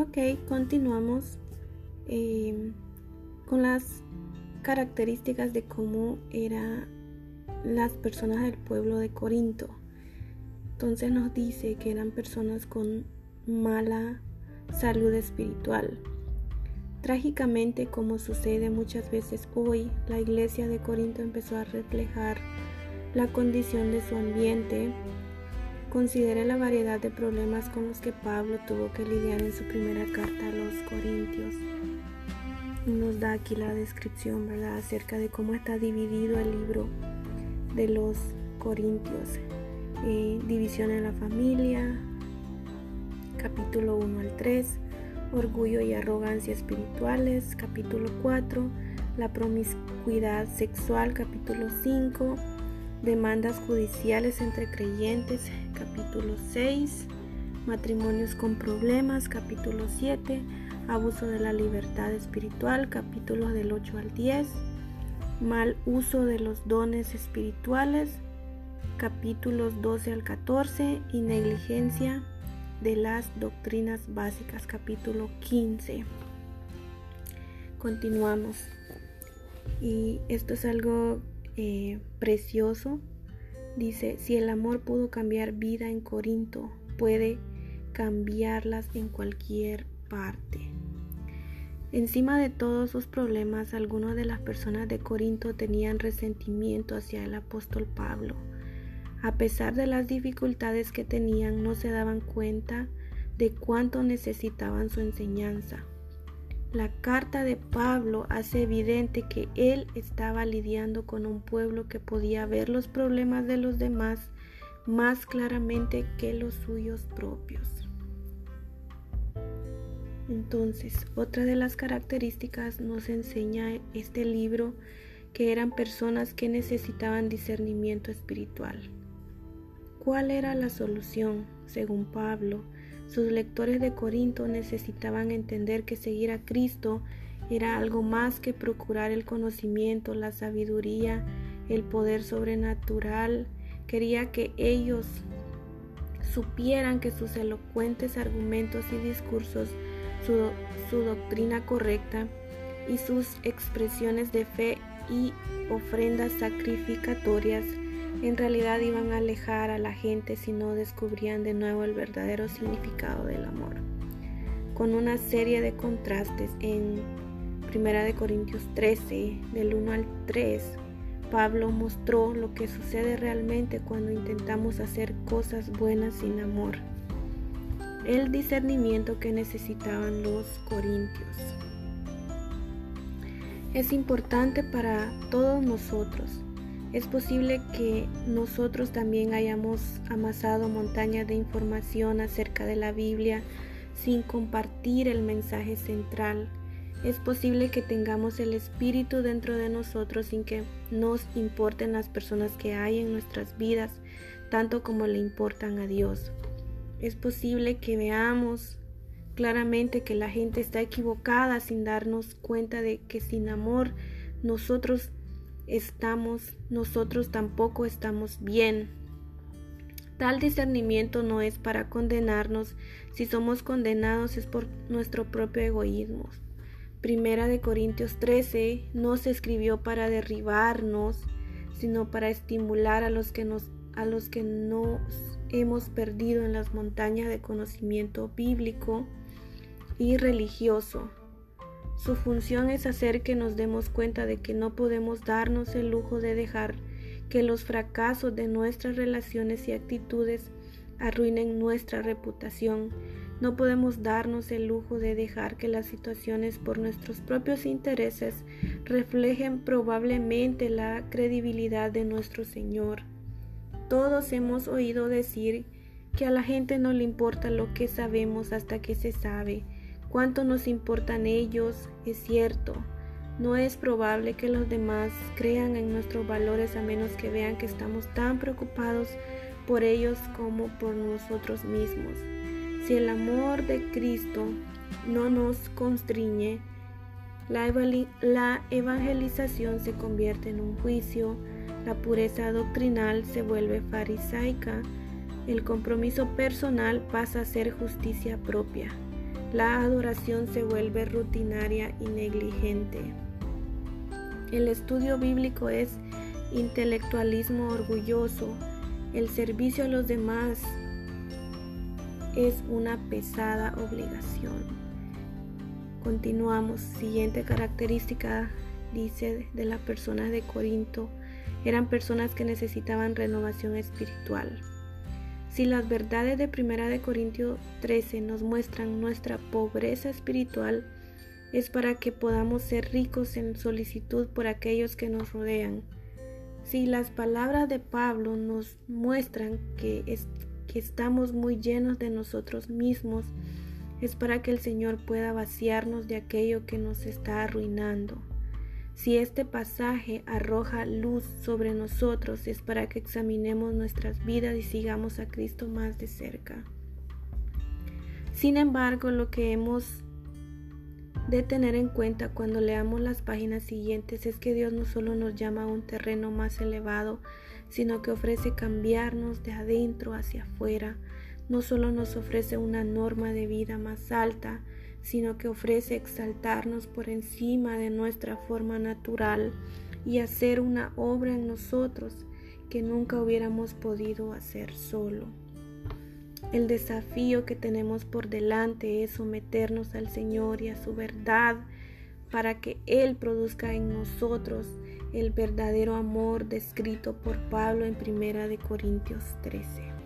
Ok, continuamos em, con las características de cómo eran las personas del pueblo de Corinto. Entonces nos dice que eran personas con mala salud espiritual. Trágicamente, como sucede muchas veces hoy, la iglesia de Corinto empezó a reflejar la condición de su ambiente. Considere la variedad de problemas con los que Pablo tuvo que lidiar en su primera carta a los Corintios. Nos da aquí la descripción, ¿verdad?, acerca de cómo está dividido el libro de los Corintios. Eh, división en la familia, capítulo 1 al 3, orgullo y arrogancia espirituales, capítulo 4, la promiscuidad sexual, capítulo 5, demandas judiciales entre creyentes, capítulo 6, matrimonios con problemas, capítulo 7, abuso de la libertad espiritual, capítulos del 8 al 10, mal uso de los dones espirituales, capítulos 12 al 14 y negligencia de las doctrinas básicas, capítulo 15. Continuamos. Y esto es algo eh, precioso. Dice, si el amor pudo cambiar vida en Corinto, puede cambiarlas en cualquier parte. Encima de todos sus problemas, algunas de las personas de Corinto tenían resentimiento hacia el apóstol Pablo a pesar de las dificultades que tenían, no se daban cuenta de cuánto necesitaban su enseñanza. La carta de Pablo hace evidente que él estaba lidiando con un pueblo que podía ver los problemas de los demás más claramente que los suyos propios. Entonces, otra de las características nos enseña este libro que eran personas que necesitaban discernimiento espiritual. ¿Cuál era la solución? Según Pablo, sus lectores de Corinto necesitaban entender que seguir a Cristo era algo más que procurar el conocimiento, la sabiduría, el poder sobrenatural. Quería que ellos supieran que sus elocuentes argumentos y discursos, su, su doctrina correcta y sus expresiones de fe y ofrendas sacrificatorias en realidad iban a alejar a la gente si no descubrían de nuevo el verdadero significado del amor. Con una serie de contrastes en 1 de Corintios 13, del 1 al 3, Pablo mostró lo que sucede realmente cuando intentamos hacer cosas buenas sin amor. El discernimiento que necesitaban los corintios. Es importante para todos nosotros es posible que nosotros también hayamos amasado montañas de información acerca de la Biblia sin compartir el mensaje central. Es posible que tengamos el Espíritu dentro de nosotros sin que nos importen las personas que hay en nuestras vidas, tanto como le importan a Dios. Es posible que veamos claramente que la gente está equivocada sin darnos cuenta de que sin amor nosotros estamos, nosotros tampoco estamos bien. Tal discernimiento no es para condenarnos, si somos condenados es por nuestro propio egoísmo. Primera de Corintios 13 no se escribió para derribarnos, sino para estimular a los que nos a los que hemos perdido en las montañas de conocimiento bíblico y religioso. Su función es hacer que nos demos cuenta de que no podemos darnos el lujo de dejar que los fracasos de nuestras relaciones y actitudes arruinen nuestra reputación. No podemos darnos el lujo de dejar que las situaciones por nuestros propios intereses reflejen probablemente la credibilidad de nuestro Señor. Todos hemos oído decir que a la gente no le importa lo que sabemos hasta que se sabe. Cuánto nos importan ellos, es cierto. No es probable que los demás crean en nuestros valores a menos que vean que estamos tan preocupados por ellos como por nosotros mismos. Si el amor de Cristo no nos constriñe, la, evangelización se convierte en un juicio, la pureza doctrinal se vuelve farisaica, el compromiso personal pasa a ser justicia propia. La adoración se vuelve rutinaria y negligente. El estudio bíblico es intelectualismo orgulloso. El servicio a los demás es una pesada obligación. Continuamos. Siguiente característica, dice, de las personas de Corinto. Eran personas que necesitaban renovación espiritual. Si las verdades de Primera de Corintios 13 nos muestran nuestra pobreza espiritual, es para que podamos ser ricos en solicitud por aquellos que nos rodean. Si las palabras de Pablo nos muestran que, que estamos muy llenos de nosotros mismos, es para que el Señor pueda vaciarnos de aquello que nos está arruinando. Si este pasaje arroja luz sobre nosotros es para que examinemos nuestras vidas y sigamos a Cristo más de cerca. Sin embargo, lo que hemos de tener en cuenta cuando leamos las páginas siguientes es que Dios no solo nos llama a un terreno más elevado, sino que ofrece cambiarnos de adentro hacia afuera. No solo nos ofrece una norma de vida más alta, sino que ofrece exaltarnos por encima de nuestra forma natural y hacer una obra en nosotros que nunca hubiéramos podido hacer solo. El desafío que tenemos por delante es someternos al Señor y a su verdad para que Él produzca en nosotros el verdadero amor descrito por Pablo en Primera de Corintios 13.